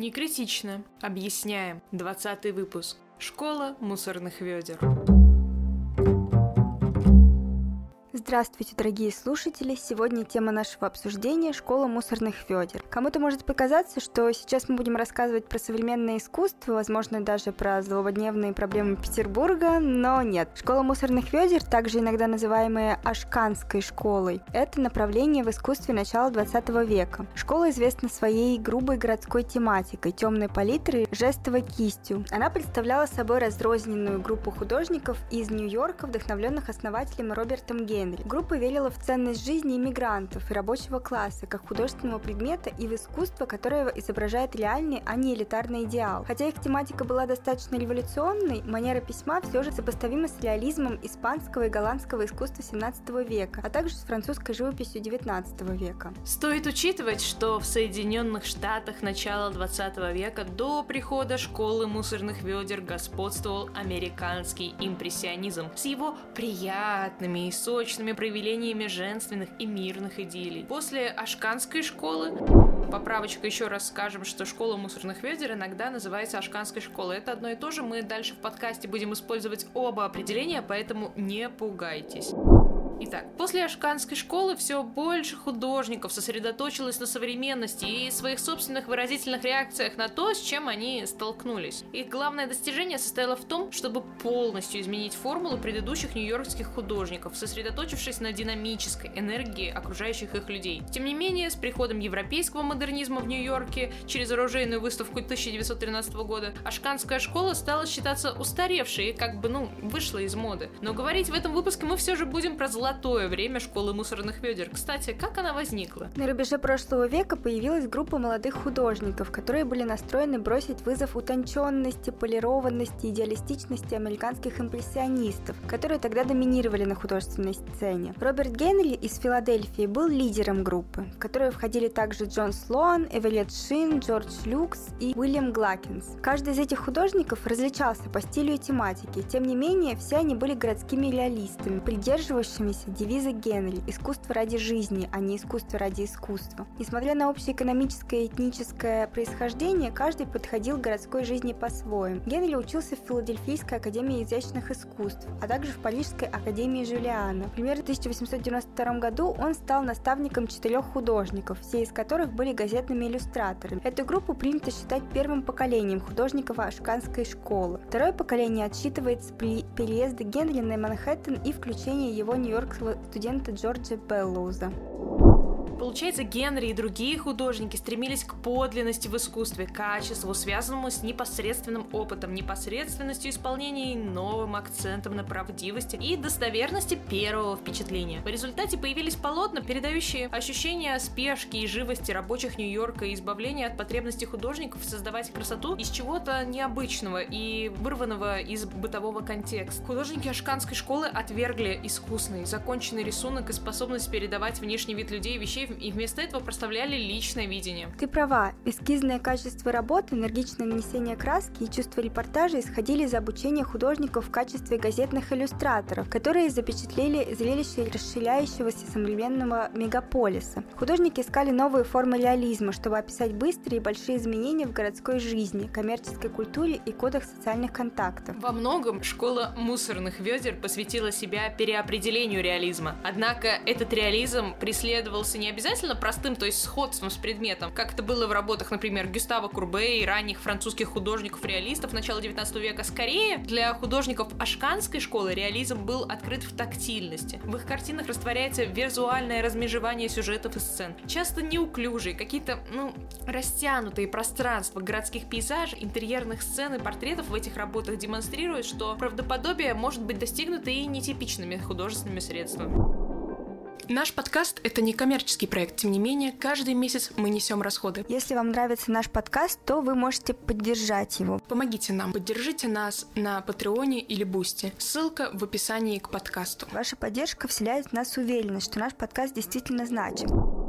Не критично. Объясняем. 20 выпуск. Школа мусорных ведер. Здравствуйте, дорогие слушатели! Сегодня тема нашего обсуждения – школа мусорных ведер. Кому-то может показаться, что сейчас мы будем рассказывать про современное искусство, возможно, даже про злободневные проблемы Петербурга, но нет. Школа мусорных ведер, также иногда называемая Ашканской школой, это направление в искусстве начала 20 века. Школа известна своей грубой городской тематикой, темной палитрой, жестовой кистью. Она представляла собой разрозненную группу художников из Нью-Йорка, вдохновленных основателем Робертом Генри. Группа верила в ценность жизни иммигрантов и рабочего класса как художественного предмета и в искусство, которое изображает реальный, а не элитарный идеал. Хотя их тематика была достаточно революционной, манера письма все же сопоставима с реализмом испанского и голландского искусства 17 века, а также с французской живописью 19 века. Стоит учитывать, что в Соединенных Штатах начала 20 века до прихода школы мусорных ведер господствовал американский импрессионизм с его приятными и сочными разными проявлениями женственных и мирных идеалей. После Ашканской школы Поправочка еще раз скажем, что школа мусорных ведер иногда называется Ашканской школой. Это одно и то же. Мы дальше в подкасте будем использовать оба определения, поэтому не пугайтесь. Итак, после Ашканской школы все больше художников сосредоточилось на современности и своих собственных выразительных реакциях на то, с чем они столкнулись. Их главное достижение состояло в том, чтобы полностью изменить формулу предыдущих нью-йоркских художников, сосредоточившись на динамической энергии окружающих их людей. Тем не менее, с приходом европейского модернизма в Нью-Йорке через оружейную выставку 1913 года, Ашканская школа стала считаться устаревшей и как бы, ну, вышла из моды. Но говорить в этом выпуске мы все же будем про зло золотое время школы мусорных ведер. Кстати, как она возникла? На рубеже прошлого века появилась группа молодых художников, которые были настроены бросить вызов утонченности, полированности, идеалистичности американских импрессионистов, которые тогда доминировали на художественной сцене. Роберт Генри из Филадельфии был лидером группы, в которую входили также Джон Слоан, Эвелет Шин, Джордж Люкс и Уильям Глакинс. Каждый из этих художников различался по стилю и тематике, тем не менее, все они были городскими реалистами, придерживающимися придерживался девиза Генри «Искусство ради жизни, а не искусство ради искусства». Несмотря на общее экономическое и этническое происхождение, каждый подходил к городской жизни по-своему. Генри учился в Филадельфийской академии изящных искусств, а также в Парижской академии Жюлиана. Примерно в 1892 году он стал наставником четырех художников, все из которых были газетными иллюстраторами. Эту группу принято считать первым поколением художников Ашканской школы. Второе поколение отсчитывается при переезде Генри на Манхэттен и включении его Нью-Йорк студента Джорджа Беллоуза. Получается, Генри и другие художники стремились к подлинности в искусстве, качеству, связанному с непосредственным опытом, непосредственностью исполнения и новым акцентом на правдивости и достоверности первого впечатления. В результате появились полотна, передающие ощущение спешки и живости рабочих Нью-Йорка и избавления от потребности художников создавать красоту из чего-то необычного и вырванного из бытового контекста. Художники Ашканской школы отвергли искусный, законченный рисунок и способность передавать внешний вид людей и вещей и вместо этого проставляли личное видение. Ты права. Эскизное качество работы, энергичное нанесение краски и чувство репортажа исходили из обучения художников в качестве газетных иллюстраторов, которые запечатлели зрелище расширяющегося современного мегаполиса. Художники искали новые формы реализма, чтобы описать быстрые и большие изменения в городской жизни, коммерческой культуре и кодах социальных контактов. Во многом школа мусорных ведер посвятила себя переопределению реализма. Однако этот реализм преследовался не обязательно простым, то есть сходством с предметом, как это было в работах, например, Гюстава Курбе и ранних французских художников-реалистов начала 19 века. Скорее, для художников ашканской школы реализм был открыт в тактильности. В их картинах растворяется визуальное размежевание сюжетов и сцен. Часто неуклюжие, какие-то, ну, растянутые пространства городских пейзажей, интерьерных сцен и портретов в этих работах демонстрируют, что правдоподобие может быть достигнуто и нетипичными художественными средствами. Наш подкаст — это не коммерческий проект, тем не менее, каждый месяц мы несем расходы. Если вам нравится наш подкаст, то вы можете поддержать его. Помогите нам, поддержите нас на Патреоне или Бусти. Ссылка в описании к подкасту. Ваша поддержка вселяет в нас уверенность, что наш подкаст действительно значим.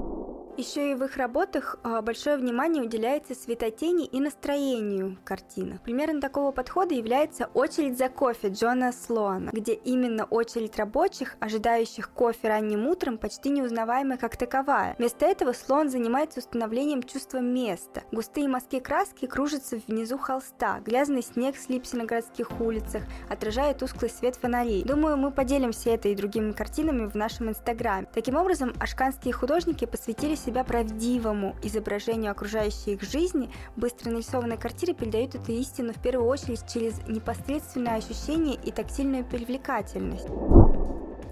Еще и в их работах а, большое внимание уделяется светотени и настроению картины. Примером такого подхода является «Очередь за кофе» Джона Слоана, где именно очередь рабочих, ожидающих кофе ранним утром, почти неузнаваемая как таковая. Вместо этого Слоан занимается установлением чувства места. Густые мазки краски кружатся внизу холста, грязный снег слипся на городских улицах, отражая тусклый свет фонарей. Думаю, мы поделимся этой и другими картинами в нашем инстаграме. Таким образом, ашканские художники посвятили себя правдивому изображению окружающей их жизни, быстро нарисованные картины передают эту истину в первую очередь через непосредственное ощущение и тактильную привлекательность.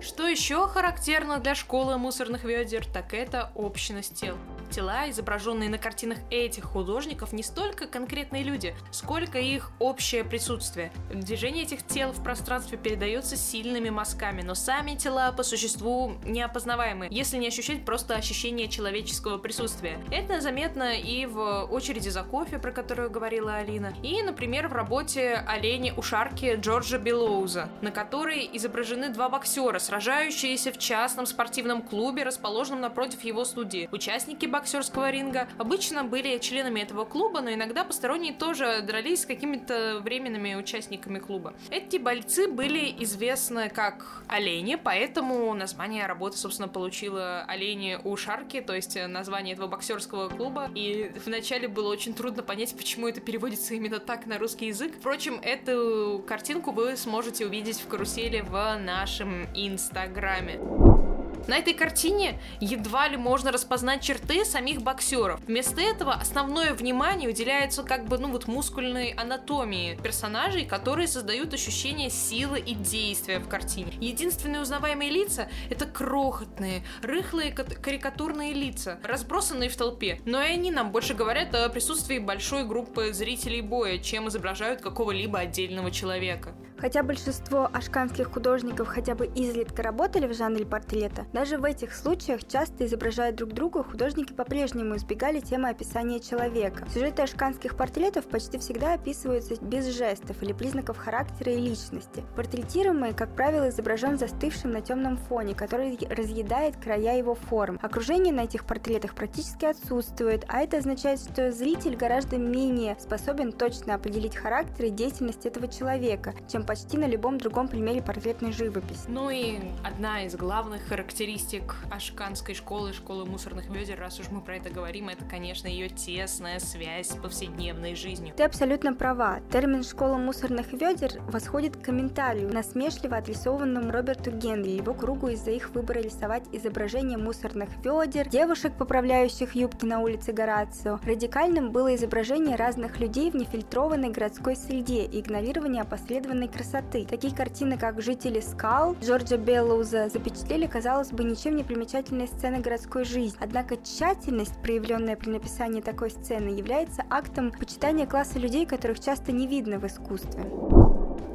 Что еще характерно для школы мусорных ведер, так это общность тел. Тела, изображенные на картинах этих художников, не столько конкретные люди, сколько их общее присутствие. Движение этих тел в пространстве передается сильными мазками, но сами тела по существу неопознаваемы, если не ощущать просто ощущение человеческого присутствия. Это заметно и в очереди за кофе, про которую говорила Алина, и, например, в работе «Олени у шарки» Джорджа Белоуза, на которой изображены два боксера, сражающиеся в частном спортивном клубе, расположенном напротив его студии. Участники боксерского ринга обычно были членами этого клуба, но иногда посторонние тоже дрались с какими-то временными участниками клуба. Эти бойцы были известны как олени, поэтому название работы, собственно, получила олени у шарки, то есть название этого боксерского клуба. И вначале было очень трудно понять, почему это переводится именно так на русский язык. Впрочем, эту картинку вы сможете увидеть в карусели в нашем Инстаграме. На этой картине едва ли можно распознать черты самих боксеров. Вместо этого основное внимание уделяется как бы, ну вот, мускульной анатомии персонажей, которые создают ощущение силы и действия в картине. Единственные узнаваемые лица — это крохотные, рыхлые карикатурные лица, разбросанные в толпе. Но и они нам больше говорят о присутствии большой группы зрителей боя, чем изображают какого-либо отдельного человека. Хотя большинство ашканских художников хотя бы изредка работали в жанре портрета, даже в этих случаях, часто изображая друг друга, художники по-прежнему избегали темы описания человека. Сюжеты ашканских портретов почти всегда описываются без жестов или признаков характера и личности. Портретируемый, как правило, изображен застывшим на темном фоне, который разъедает края его форм. Окружение на этих портретах практически отсутствует, а это означает, что зритель гораздо менее способен точно определить характер и деятельность этого человека, чем почти на любом другом примере портретной живописи. Ну и одна из главных характеристик ашканской школы, школы мусорных ведер, раз уж мы про это говорим, это, конечно, ее тесная связь с повседневной жизнью. Ты абсолютно права. Термин «школа мусорных ведер» восходит к комментарию, насмешливо адресованному Роберту Генри, его кругу из-за их выбора рисовать изображение мусорных ведер, девушек, поправляющих юбки на улице Горацио. Радикальным было изображение разных людей в нефильтрованной городской среде и игнорирование опосредованной красоты. Такие картины, как «Жители скал» Джорджа Беллоуза запечатлели, казалось бы, ничем не примечательной сцены городской жизни. Однако тщательность, проявленная при написании такой сцены, является актом почитания класса людей, которых часто не видно в искусстве.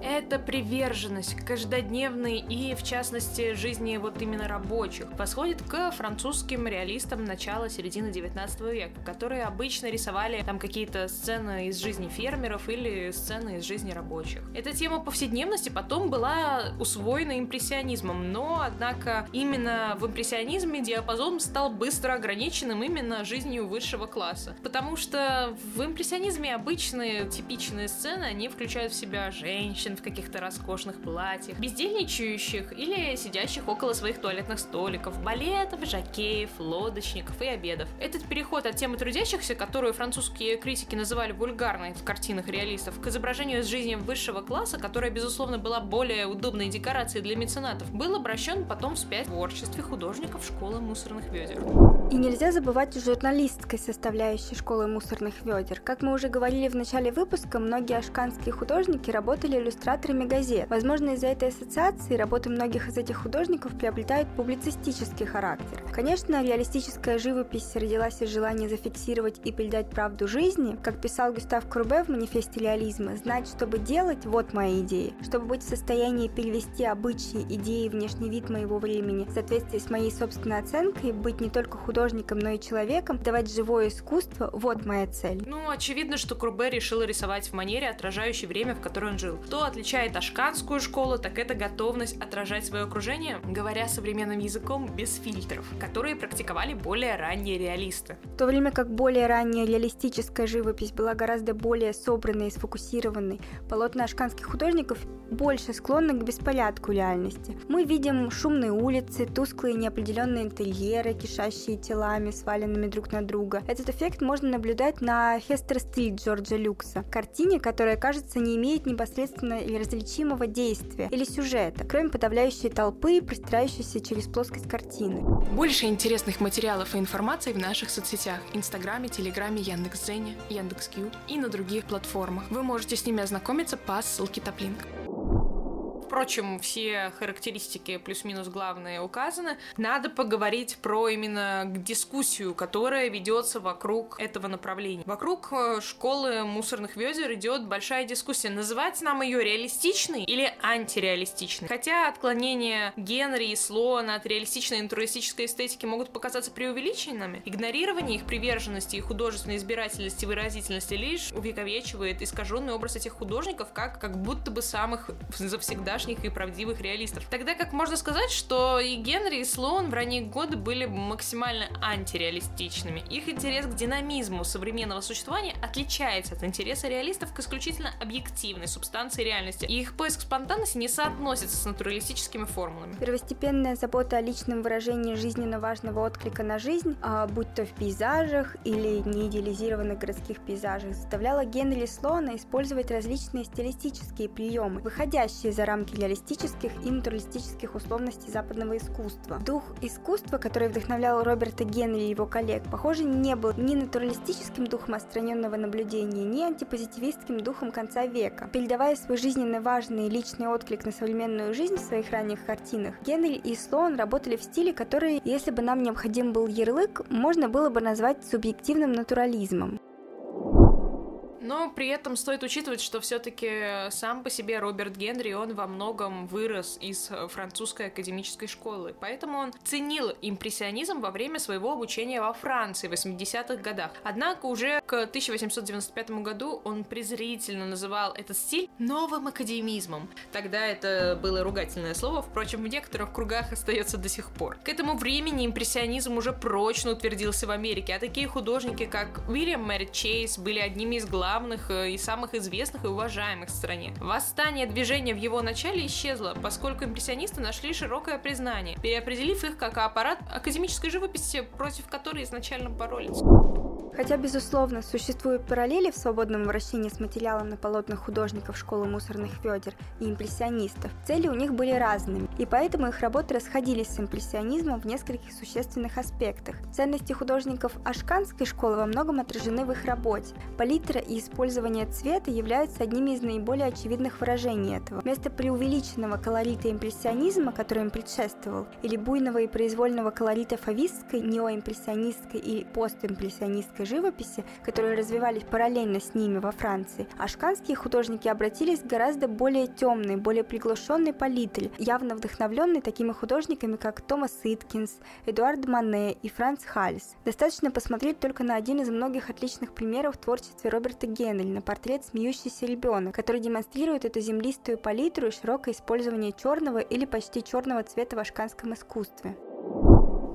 Это приверженность каждодневной и, в частности, жизни вот именно рабочих восходит к французским реалистам начала середины 19 века, которые обычно рисовали там какие-то сцены из жизни фермеров или сцены из жизни рабочих. Эта тема повседневности потом была усвоена импрессионизмом, но, однако, именно в импрессионизме диапазон стал быстро ограниченным именно жизнью высшего класса. Потому что в импрессионизме обычные типичные сцены, они включают в себя женщин, в каких-то роскошных платьях, бездельничающих или сидящих около своих туалетных столиков, балетов, жакеев, лодочников и обедов. Этот переход от темы трудящихся, которую французские критики называли вульгарной в картинах реалистов, к изображению из жизни высшего класса, которая, безусловно, была более удобной декорацией для меценатов, был обращен потом вспять в творчестве художников школы мусорных ведер. И нельзя забывать о журналистской составляющей школы мусорных ведер. Как мы уже говорили в начале выпуска, многие ашканские художники работали иллюстраторами газет. Возможно, из-за этой ассоциации работы многих из этих художников приобретают публицистический характер. Конечно, реалистическая живопись родилась из желания зафиксировать и передать правду жизни. Как писал Густав Крубе в манифесте реализма, знать, чтобы делать – вот моя идея. Чтобы быть в состоянии перевести обычаи, идеи, внешний вид моего времени в соответствии с моей собственной оценкой, быть не только художником, но и человеком, давать живое искусство – вот моя цель. Ну, очевидно, что Крубе решил рисовать в манере, отражающей время, в которой он жил. То Отличает ашканскую школу, так это готовность отражать свое окружение, говоря современным языком, без фильтров, которые практиковали более ранние реалисты. В то время как более ранняя реалистическая живопись была гораздо более собранной и сфокусированной, полотна ашканских художников больше склонны к беспорядку реальности. Мы видим шумные улицы, тусклые неопределенные интерьеры, кишащие телами, сваленными друг на друга. Этот эффект можно наблюдать на Хестер-стрит Джорджа Люкса, картине, которая, кажется, не имеет непосредственно или различимого действия или сюжета, кроме подавляющей толпы, простирающейся через плоскость картины. Больше интересных материалов и информации в наших соцсетях – Инстаграме, Телеграме, Яндекс.Зене, Яндекс.Кью и на других платформах. Вы можете с ними ознакомиться по ссылке Топлинк. Впрочем, все характеристики плюс-минус главные указаны. Надо поговорить про именно дискуссию, которая ведется вокруг этого направления. Вокруг э, школы мусорных ведер идет большая дискуссия. Называть нам ее реалистичной или антиреалистичной. Хотя отклонения Генри и Слоана от реалистичной и натуралистической эстетики могут показаться преувеличенными, игнорирование их приверженности и художественной избирательности и выразительности лишь увековечивает искаженный образ этих художников как, как будто бы самых завсегда вчерашних и правдивых реалистов. Тогда как можно сказать, что и Генри, и Слоун в ранние годы были максимально антиреалистичными. Их интерес к динамизму современного существования отличается от интереса реалистов к исключительно объективной субстанции реальности, и их поиск спонтанности не соотносится с натуралистическими формулами. Первостепенная забота о личном выражении жизненно важного отклика на жизнь, а будь то в пейзажах или неидеализированных городских пейзажах, заставляла Генри Слоуна использовать различные стилистические приемы, выходящие за рамки реалистических и натуралистических условностей западного искусства. Дух искусства, который вдохновлял Роберта Генри и его коллег, похоже, не был ни натуралистическим духом отстраненного наблюдения, ни антипозитивистским духом конца века. Передавая свой жизненно важный личный отклик на современную жизнь в своих ранних картинах, Генри и Слоун работали в стиле, который, если бы нам необходим был ярлык, можно было бы назвать субъективным натурализмом. Но при этом стоит учитывать, что все-таки сам по себе Роберт Генри, он во многом вырос из французской академической школы. Поэтому он ценил импрессионизм во время своего обучения во Франции в 80-х годах. Однако уже к 1895 году он презрительно называл этот стиль новым академизмом. Тогда это было ругательное слово, впрочем, в некоторых кругах остается до сих пор. К этому времени импрессионизм уже прочно утвердился в Америке, а такие художники, как Уильям Мэрит Чейз, были одними из главных главных э, и самых известных и уважаемых в стране. Восстание движения в его начале исчезло, поскольку импрессионисты нашли широкое признание, переопределив их как аппарат академической живописи, против которой изначально боролись. Хотя, безусловно, существуют параллели в свободном обращении с материалом на полотнах художников школы мусорных ведер и импрессионистов, цели у них были разными, и поэтому их работы расходились с импрессионизмом в нескольких существенных аспектах. Ценности художников ашканской школы во многом отражены в их работе. Палитра и использование цвета являются одними из наиболее очевидных выражений этого. Вместо преувеличенного колорита импрессионизма, который им предшествовал, или буйного и произвольного колорита фавистской, неоимпрессионистской и постимпрессионистской итальянской живописи, которые развивались параллельно с ними во Франции, ашканские художники обратились к гораздо более темной, более приглушенной палитре, явно вдохновленной такими художниками, как Томас Иткинс, Эдуард Мане и Франц Хальс. Достаточно посмотреть только на один из многих отличных примеров в творчестве Роберта Геннель, на портрет «Смеющийся ребенок», который демонстрирует эту землистую палитру и широкое использование черного или почти черного цвета в ашканском искусстве.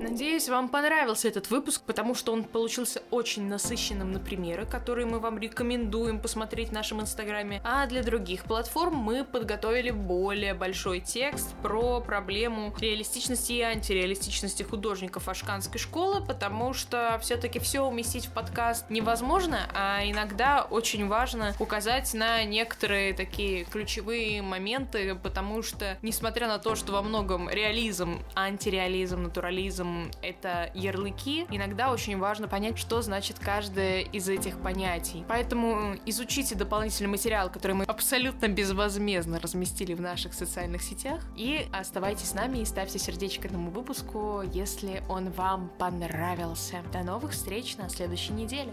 Надеюсь, вам понравился этот выпуск, потому что он получился очень насыщенным на примеры, которые мы вам рекомендуем посмотреть в нашем инстаграме. А для других платформ мы подготовили более большой текст про проблему реалистичности и антиреалистичности художников Ашканской школы, потому что все-таки все уместить в подкаст невозможно, а иногда очень важно указать на некоторые такие ключевые моменты, потому что, несмотря на то, что во многом реализм, антиреализм, натурализм, это ярлыки, иногда очень важно понять, что значит каждое из этих понятий. Поэтому изучите дополнительный материал, который мы абсолютно безвозмездно разместили в наших социальных сетях. И оставайтесь с нами и ставьте сердечко этому выпуску, если он вам понравился. До новых встреч на следующей неделе.